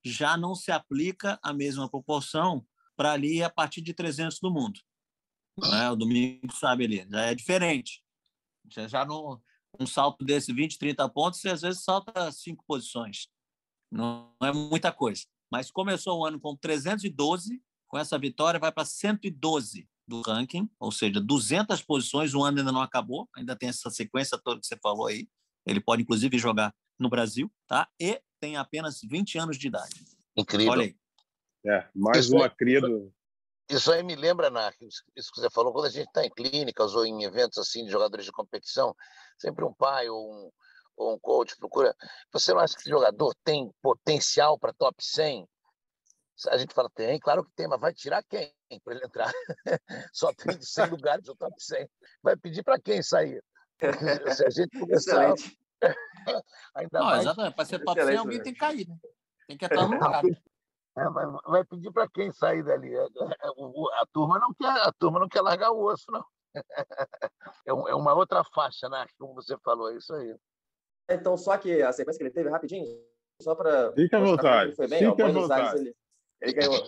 Já não se aplica a mesma proporção para ali a partir de 300 do mundo. Né? O domingo sabe ali, já é diferente. Já, já não, um salto desse 20, 30 pontos, você às vezes salta cinco posições. Não é muita coisa. Mas começou o ano com 312, com essa vitória vai para 112 do ranking, ou seja, 200 posições, o ano ainda não acabou, ainda tem essa sequência toda que você falou aí. Ele pode, inclusive, jogar no Brasil, tá? E tem apenas 20 anos de idade. Incrível. Olha aí. É, mais uma cria do... Isso aí me lembra, Narc, isso que você falou, quando a gente está em clínicas ou em eventos assim de jogadores de competição, sempre um pai ou um, ou um coach procura. Você não acha que esse jogador tem potencial para top 100? A gente fala, tem, claro que tem, mas vai tirar quem para ele entrar? Só tem 100 lugares no top 100. Vai pedir para quem sair? Se a gente começar. Ainda não, mais... exatamente. Para ser top 100, alguém tem que cair, né? Tem que entrar no lugar. É, vai, vai, pedir para quem sair dali. É, é, a turma não quer, a turma não quer largar o osso, não. É, é uma outra faixa, né? Como você falou, é isso aí. Então, só que a sequência que ele teve, rapidinho, só para. Fica à vontade. Foi bem, Fica à vontade. Aires, ele, ele ganhou.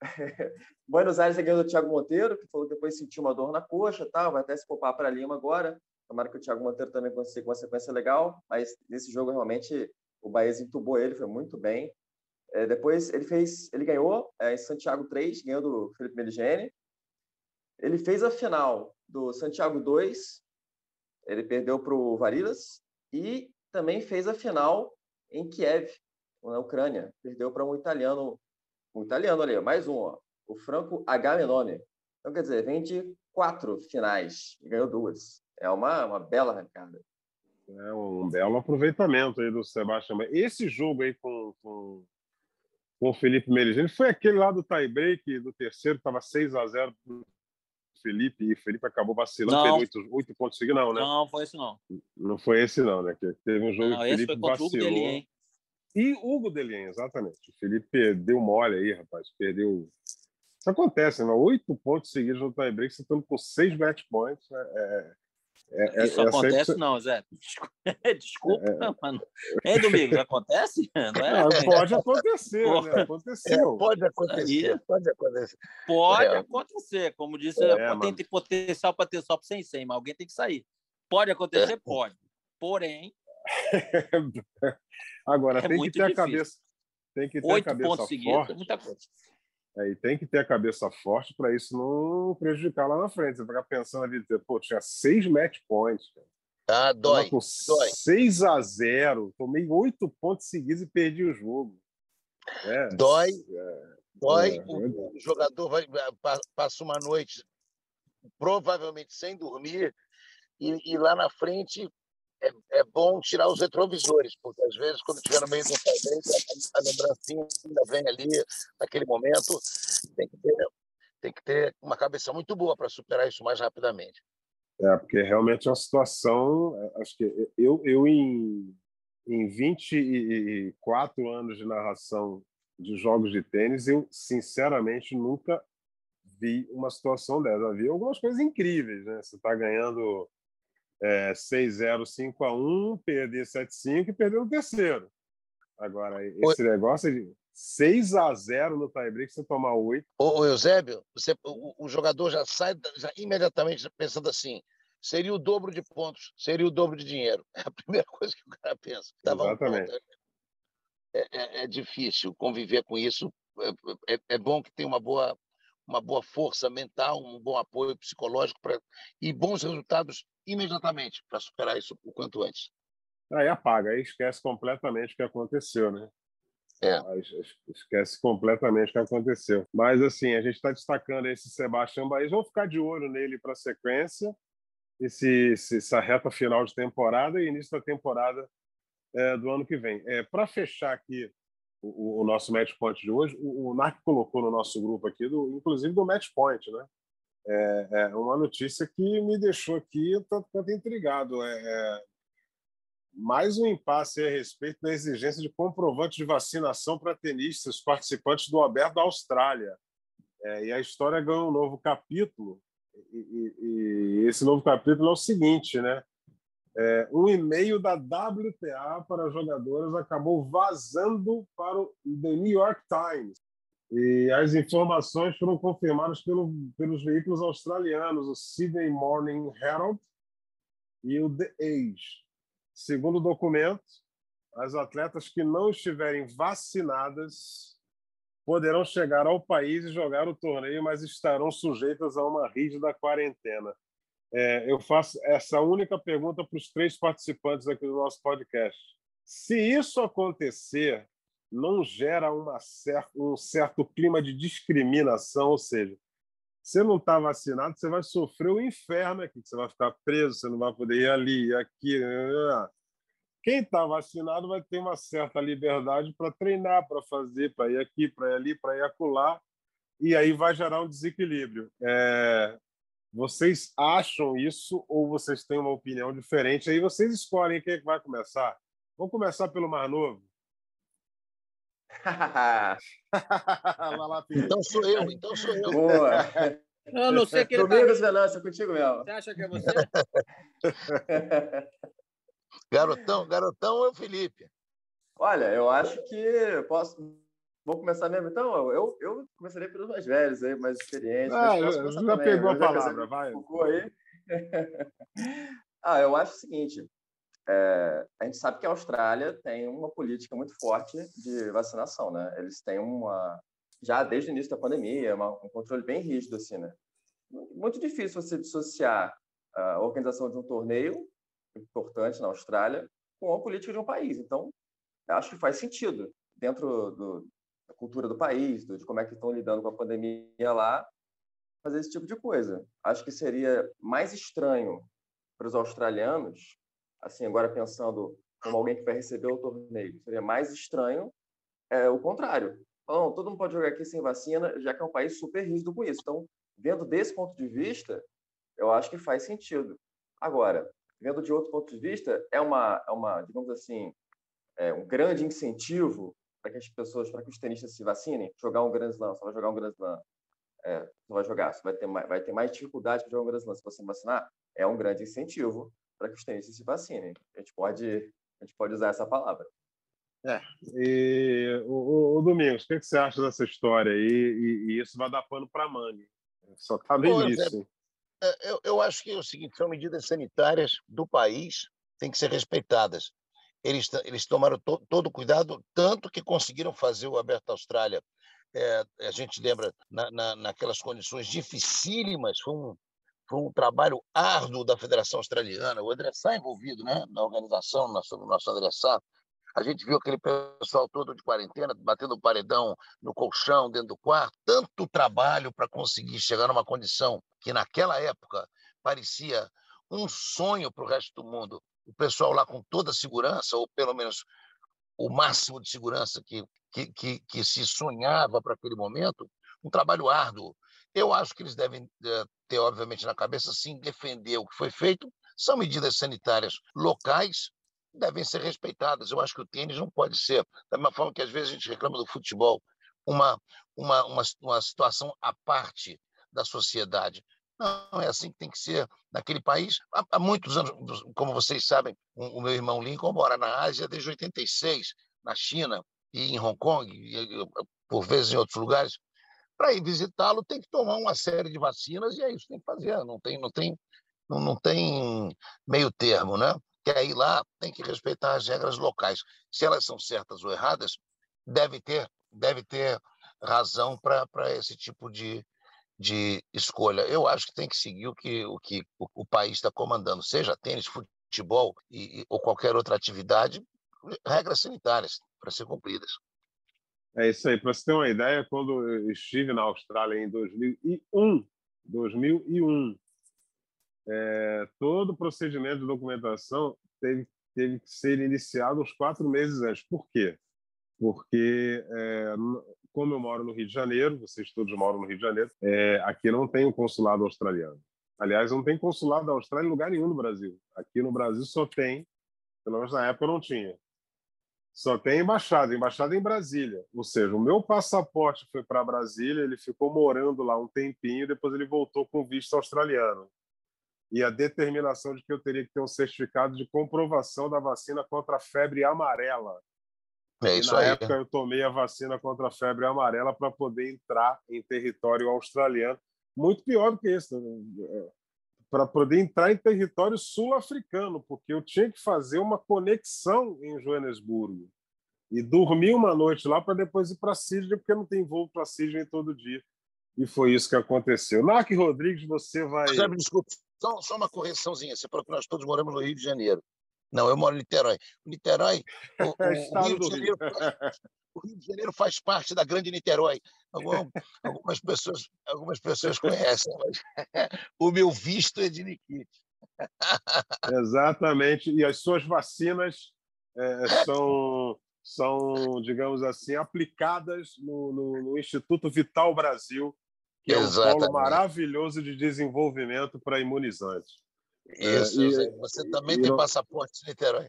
Buenos Aires ele ganhou do Thiago Monteiro, que falou que depois sentiu uma dor na coxa, tal, vai até se poupar para Lima agora. Tomara que o Thiago Monteiro também consiga uma sequência legal, mas nesse jogo realmente o Bahia entubou ele, foi muito bem. É, depois ele fez, ele ganhou é, em Santiago 3, ganhou do Felipe Meligeni. Ele fez a final do Santiago 2, ele perdeu para o Varilas e também fez a final em Kiev, na Ucrânia. Perdeu para um italiano, um italiano ali, mais um, ó, o Franco Agamenone. Então, quer dizer, vem de quatro finais e ganhou duas é uma, uma bela arrancada. É um belo aproveitamento aí do Sebastião. Esse jogo aí com, com, com o Felipe Meligeni foi aquele lá do tie-break, do terceiro, estava 6 a 0 para Felipe, e o Felipe acabou vacilando, não. perdeu 8, 8 pontos seguidos, não, né? Não, foi esse não. Não foi esse não, né? Que teve um jogo não, que o Felipe vacilou. Delien. E Hugo Delien, exatamente. O Felipe perdeu mole aí, rapaz. Perdeu... Isso acontece, né? Oito pontos seguidos no tie-break, você estando com seis match points, né? é É, é, Isso acontece, sempre... não, Zé. Desculpa, é, é. mano. Hein, Domingos, acontece? Não é? Não, pode acontecer, né? Aconteceu. É, pode acontecer. Aí, pode acontecer. Pode acontecer. Como disse, é, tem potencial para ter só para 100, 100, mas alguém tem que sair. Pode acontecer? Pode. Porém. Agora, tem que ter difícil. a cabeça. Tem que ter Oito a cabeça pontos forte. seguidos, muita coisa. É, e tem que ter a cabeça forte para isso não prejudicar lá na frente. Você ficar pensando ali, pô, tinha seis match points. Cara. Ah, dói. Com dói. 6 a 0 tomei oito pontos seguidos e perdi o jogo. É, dói. É, dói. É, o, o jogador vai, passa uma noite provavelmente sem dormir e, e lá na frente é, é, bom tirar os retrovisores, porque às vezes, quando estiver no meio do casamento, a, lembrancinha ainda vem ali, naquele momento, tem que ter, tem que ter uma cabeça muito boa para superar isso mais rapidamente. É, porque realmente é uma situação. É, acho que eu, eu em, em 24 anos de narração de jogos de tênis, eu sinceramente nunca vi uma situação dessa. Havia algumas coisas incríveis, né? Você está ganhando é, 6-0, 5-1, perder 7-5 e perder o terceiro. Agora, esse Oi. negócio de 6 a 0 no tie-break, você tomar 8. Ô, Eusébio, você, o, o, jogador já sai já imediatamente pensando assim: seria o dobro de pontos, seria o dobro de dinheiro. É a primeira coisa que o cara pensa. Exatamente. Um é, é, é, difícil conviver com isso. É, é, é bom que tenha uma boa, uma boa força mental, um bom apoio psicológico pra, e bons resultados imediatamente para superar isso o quanto antes. Aí apaga, aí esquece completamente o que aconteceu, né? É. Esquece completamente o que aconteceu. Mas, assim, a gente está destacando esse Sebastião Baez. Vamos ficar de olho nele para a sequência, esse, essa reta final de temporada e início da temporada é, do ano que vem. É, para fechar aqui o, o, nosso match point de hoje, o, o Narc colocou no nosso grupo aqui, do, inclusive do match point, né? é, é uma notícia que me deixou aqui tanto quanto intrigado. É, é, mais um impasse a respeito da exigência de comprovante de vacinação para tenistas participantes do Aberto da Austrália. É, e a história ganhou um novo capítulo. E, e, e, esse novo capítulo é o seguinte, né? É, um e-mail da WTA para jogadoras acabou vazando para o The New York Times. E as informações foram confirmadas pelo, pelos veículos australianos, o Sydney Morning Herald e o The Age. Segundo o documento, as atletas que não estiverem vacinadas poderão chegar ao país e jogar o torneio, mas estarão sujeitas a uma rígida quarentena. É, eu faço essa única pergunta para os três participantes aqui do nosso podcast. Se isso acontecer, não gera uma um certo clima de discriminação, ou seja, você não está vacinado, você vai sofrer o inferno aqui, você vai ficar preso, você não vai poder ir ali, ir aqui. Né, né. Quem está vacinado vai ter uma certa liberdade para treinar, para fazer, para ir aqui, para ir ali, para ir acolá, e aí vai gerar um desequilíbrio. É... Vocês acham isso ou vocês têm uma opinião diferente? Aí vocês escolhem quem é que vai começar. Vamos começar pelo mais novo. então sou eu, então sou eu. Boa. Eu não sei que ele Domingos tá... Velança, contigo mesmo. Você acha que é você? garotão, garotão é o Felipe. Olha, eu acho que posso. Vou começar mesmo, então? Eu, eu começaria pelos mais velhos, aí, mais experientes. Ah, já também, pegou a palavra, vai. Aí. ah, eu acho o seguinte: é, a gente sabe que a Austrália tem uma política muito forte de vacinação, né? Eles têm uma já desde o início da pandemia, uma, um controle bem rígido assim, né? Muito difícil você dissociar a organização de um torneio importante na Austrália com a política de um país. Então, acho que faz sentido dentro do, da cultura do país, de como é que estão lidando com a pandemia lá, fazer esse tipo de coisa. Acho que seria mais estranho para os australianos assim, agora pensando como alguém que vai receber o torneio, seria mais estranho é, o contrário. Não, todo mundo pode jogar aqui sem vacina, já que é um país super rígido com isso. Então, vendo desse ponto de vista, eu acho que faz sentido. Agora, vendo de outro ponto de vista, é uma, é uma digamos assim, é um grande incentivo para que as pessoas, para que os tenistas se vacinem, jogar um grande slam, você vai jogar um grande slam, é, você vai jogar, você vai ter mais, vai ter mais dificuldade para jogar um grande slam se você vacinar, é um grande incentivo para que os tenistas se vacinem. A gente pode, a gente pode usar essa palavra. É. E o, o Domingos, o que, que, você acha dessa história aí? E, e isso vai dar pano para manga. Só está no início. É, eu, eu acho que é o seguinte: são medidas sanitárias do país, têm que ser respeitadas. Eles, eles tomaram to, todo o cuidado, tanto que conseguiram fazer o Aberto Austrália. É, a gente lembra na, na, naquelas condições dificílimas, foi um, foi um trabalho árduo da Federação Australiana. O André Sá envolvido né, na organização, nosso, nosso André Sá. A gente viu aquele pessoal todo de quarentena, batendo o paredão no colchão, dentro do quarto. Tanto trabalho para conseguir chegar numa condição que, naquela época, parecia um sonho para o resto do mundo. O pessoal lá com toda a segurança, ou pelo menos o máximo de segurança que, que, que, que se sonhava para aquele momento, um trabalho árduo. Eu acho que eles devem eh, ter, obviamente, na cabeça, sim, defender o que foi feito. São medidas sanitárias locais, devem ser respeitadas. Eu acho que o tênis não pode ser, da mesma forma que às vezes a gente reclama do futebol, uma, uma, uma, uma situação à parte da sociedade. Não, é assim que tem que ser naquele país. Há, há muitos anos, como vocês sabem, o, o, meu irmão Lincoln mora na Ásia desde 86, na China e em Hong Kong, e, por vezes em outros lugares. Para ir visitá-lo, tem que tomar uma série de vacinas e é isso que tem que fazer. Não tem, não tem, não, não tem meio termo, né? Quer ir lá, tem que respeitar as regras locais. Se elas são certas ou erradas, deve ter, deve ter razão para esse tipo de, de escolha. Eu acho que tem que seguir o que o, que o, o país está comandando, seja tênis, futebol e, ou qualquer outra atividade, regras sanitárias para ser cumpridas. É isso aí. Para você ter uma ideia, quando eu estive na Austrália em 2001, 2001, é, todo o procedimento de documentação teve, teve que ser iniciado uns quatro meses antes. Por quê? Porque, é, como eu moro no Rio de Janeiro, vocês todos moram no Rio de Janeiro, é, aqui não tem o um consulado australiano. Aliás, não tem consulado da Austrália em lugar nenhum no Brasil. Aqui no Brasil só tem, pelo menos na época não tinha, só tem embaixada, embaixada em Brasília. Ou seja, o meu passaporte foi para Brasília, ele ficou morando lá um tempinho, depois ele voltou com visto australiano. E a determinação de que eu teria que ter um certificado de comprovação da vacina contra a febre amarela. É isso na aí. época eu tomei a vacina contra a febre amarela para poder entrar em território australiano. Muito pior do que isso. Né? para poder entrar em território sul-africano, porque eu tinha que fazer uma conexão em Joanesburgo e dormir uma noite lá para depois ir para Sydney, porque não tem voo para Sydney todo dia. E foi isso que aconteceu. Narc Rodrigues, você vai. José, desculpe, só, só uma correçãozinha. Você que nós todos moramos no Rio de Janeiro. Não, eu moro em Niterói. Niterói, o, o, o Rio, de Janeiro, o Rio de Janeiro faz parte da Grande Niterói. Algumas, algumas pessoas, algumas pessoas conhecem, mas o meu visto é de Nikit. Exatamente. E as suas vacinas é, são, são, digamos assim, aplicadas no, no, no Instituto Vital Brasil, que é um polo maravilhoso de desenvolvimento para imunizantes. Isso, é, você também e, tem passaporte de Niterói.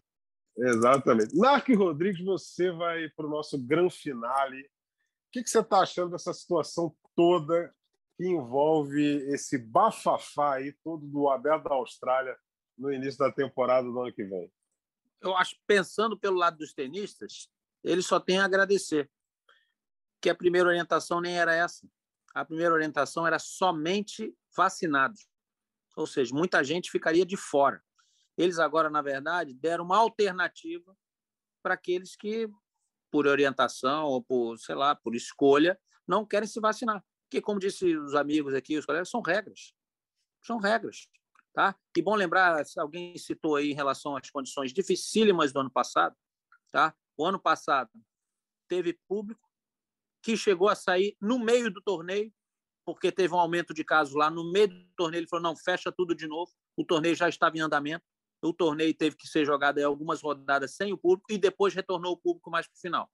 Exatamente. Narc Rodrigues, você vai para o nosso grande finale. O que, que você está achando dessa situação toda que envolve esse bafafá aí todo do aberto da Austrália no início da temporada do ano que vem? Eu acho, pensando pelo lado dos tenistas, eles só têm a agradecer, que a primeira orientação nem era essa. A primeira orientação era somente vacinados ou seja, muita gente ficaria de fora. Eles agora, na verdade, deram uma alternativa para aqueles que, por orientação ou por, sei lá, por escolha, não querem se vacinar. Porque, como disse os amigos aqui, os colegas, são regras. São regras. Tá? E bom lembrar, alguém citou aí em relação às condições dificílimas do ano passado. Tá? O ano passado teve público que chegou a sair no meio do torneio porque teve um aumento de casos lá no meio do torneio. Ele falou: não, fecha tudo de novo. O torneio já estava em andamento. O torneio teve que ser jogado em algumas rodadas sem o público e depois retornou o público mais para o final.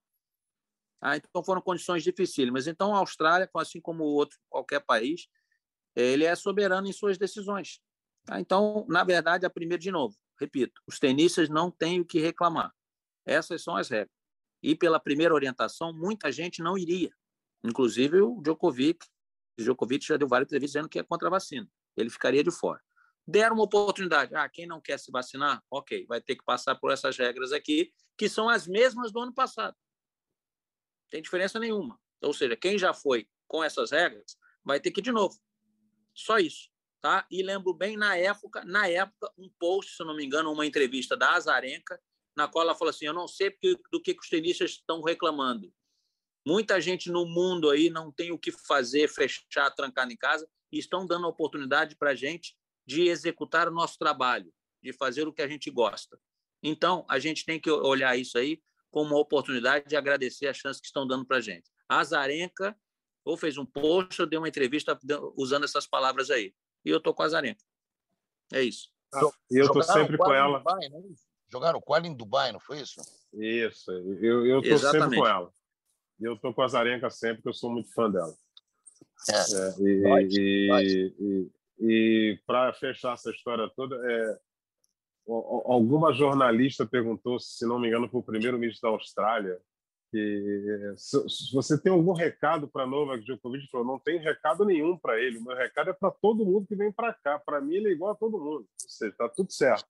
Ah, então foram condições dificílimas. Então a Austrália, assim como outro qualquer país, ele é soberano em suas decisões. Ah, então, na verdade, a primeira de novo, repito, os tenistas não têm o que reclamar. Essas são as regras. E pela primeira orientação, muita gente não iria, inclusive o Djokovic, Djokovic já deu várias entrevistas dizendo que é contra a vacina. Ele ficaria de fora. deram uma oportunidade. Ah, quem não quer se vacinar, ok, vai ter que passar por essas regras aqui, que são as mesmas do ano passado. Não tem diferença nenhuma. Ou seja, quem já foi com essas regras vai ter que ir de novo. Só isso, tá? E lembro bem na época, na época, um post, se não me engano, uma entrevista da Azarenka, na qual ela falou assim: "Eu não sei do que os tenistas estão reclamando. Muita gente no mundo aí não tem o que fazer, fechar, trancar em casa, e estão dando oportunidade para a gente de executar o nosso trabalho, de fazer o que a gente gosta. Então, a gente tem que olhar isso aí como uma oportunidade de agradecer a chance que estão dando para a gente. A Azarenka ou fez um post ou deu uma entrevista usando essas palavras aí. E eu tô com a Azarenka. É isso. Ah, eu tô sempre com ela. Dubai, né? Jogaram em Dubai, não foi isso? Isso, eu, eu tô Exatamente. sempre com ela. E eu tô com a Azarenka sempre, porque eu sou muito fã dela. É. É, e, pode, e, pode. e, e para fechar essa história toda, é, alguma jornalista perguntou, se não me engano, para o primeiro-ministro da Austrália, que se você tem algum recado para Novak Djokovic, ele falou, não tem recado nenhum para ele, o meu recado é para todo mundo que vem para cá, para mim ele é igual a todo mundo, ou seja, está tudo certo.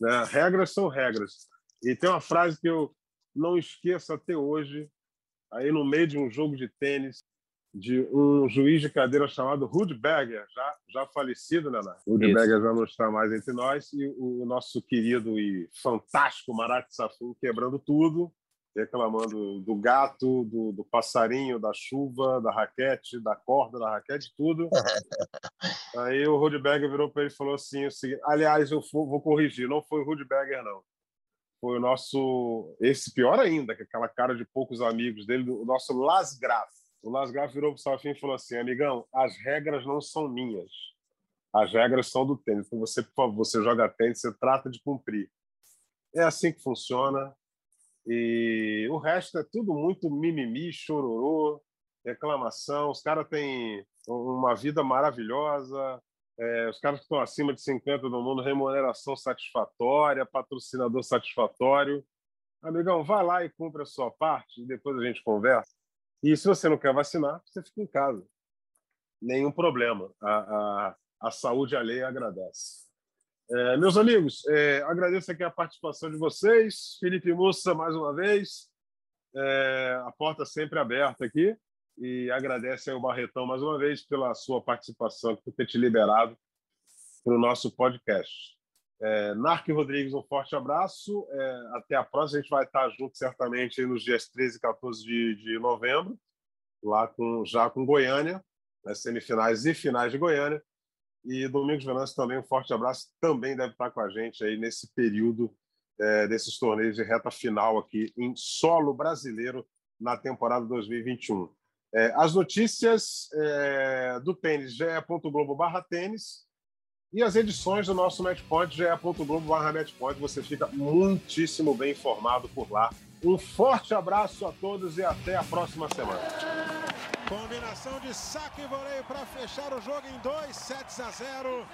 Né? Regras são regras. E tem uma frase que eu não esqueço até hoje, aí no meio de um jogo de tênis, de um juiz de cadeira chamado Rudberger, já, já falecido, né? Rudberger já não está mais entre nós, e o nosso querido e fantástico Marat Safin quebrando tudo, reclamando do gato, do, do, passarinho, da chuva, da raquete, da corda da raquete, tudo. Aí o Rudberger virou para ele e falou assim: seguinte, aliás, eu vou corrigir, não foi o Rudberger, não. Foi o nosso, esse pior ainda, que aquela cara de poucos amigos dele, o nosso Lasgraf. O Lasgraf virou para o Salafim e falou assim: amigão, as regras não são minhas. As regras são do tênis. Então você, por favor, você joga tênis, você trata de cumprir. É assim que funciona e o resto é tudo muito mimimi, chororô, reclamação. Os caras têm uma vida maravilhosa, é, os caras que estão acima de 50 no mundo, remuneração satisfatória, patrocinador satisfatório. Amigão, vai lá e cumpre a sua parte, e depois a gente conversa. E se você não quer vacinar, você fica em casa. Nenhum problema. A, a, a saúde alheia agradece. É, meus amigos, é, agradeço aqui a participação de vocês. Felipe Mussa, mais uma vez. É, a porta sempre aberta aqui. E agradece ao Barretão mais uma vez pela sua participação, por ter te liberado para o nosso podcast. É, Rodrigues, um forte abraço. É, até a próxima. A gente vai estar junto certamente nos dias 13 e 14 de, de novembro, lá com, já com Goiânia, nas semifinais e finais de Goiânia. E Domingos Venâncio também, um forte abraço, também deve estar com a gente aí nesse período é, desses torneios de reta final aqui em solo brasileiro na temporada 2021. É, as notícias é, do tênis, ge.globo barra tênis, e as edições do nosso Matchpoint, ge.globo barra Matchpoint. Você fica muitíssimo bem informado por lá. Um forte abraço a todos e até a próxima semana. Combinação de saque e voleio para fechar o jogo em 2 sets a 0.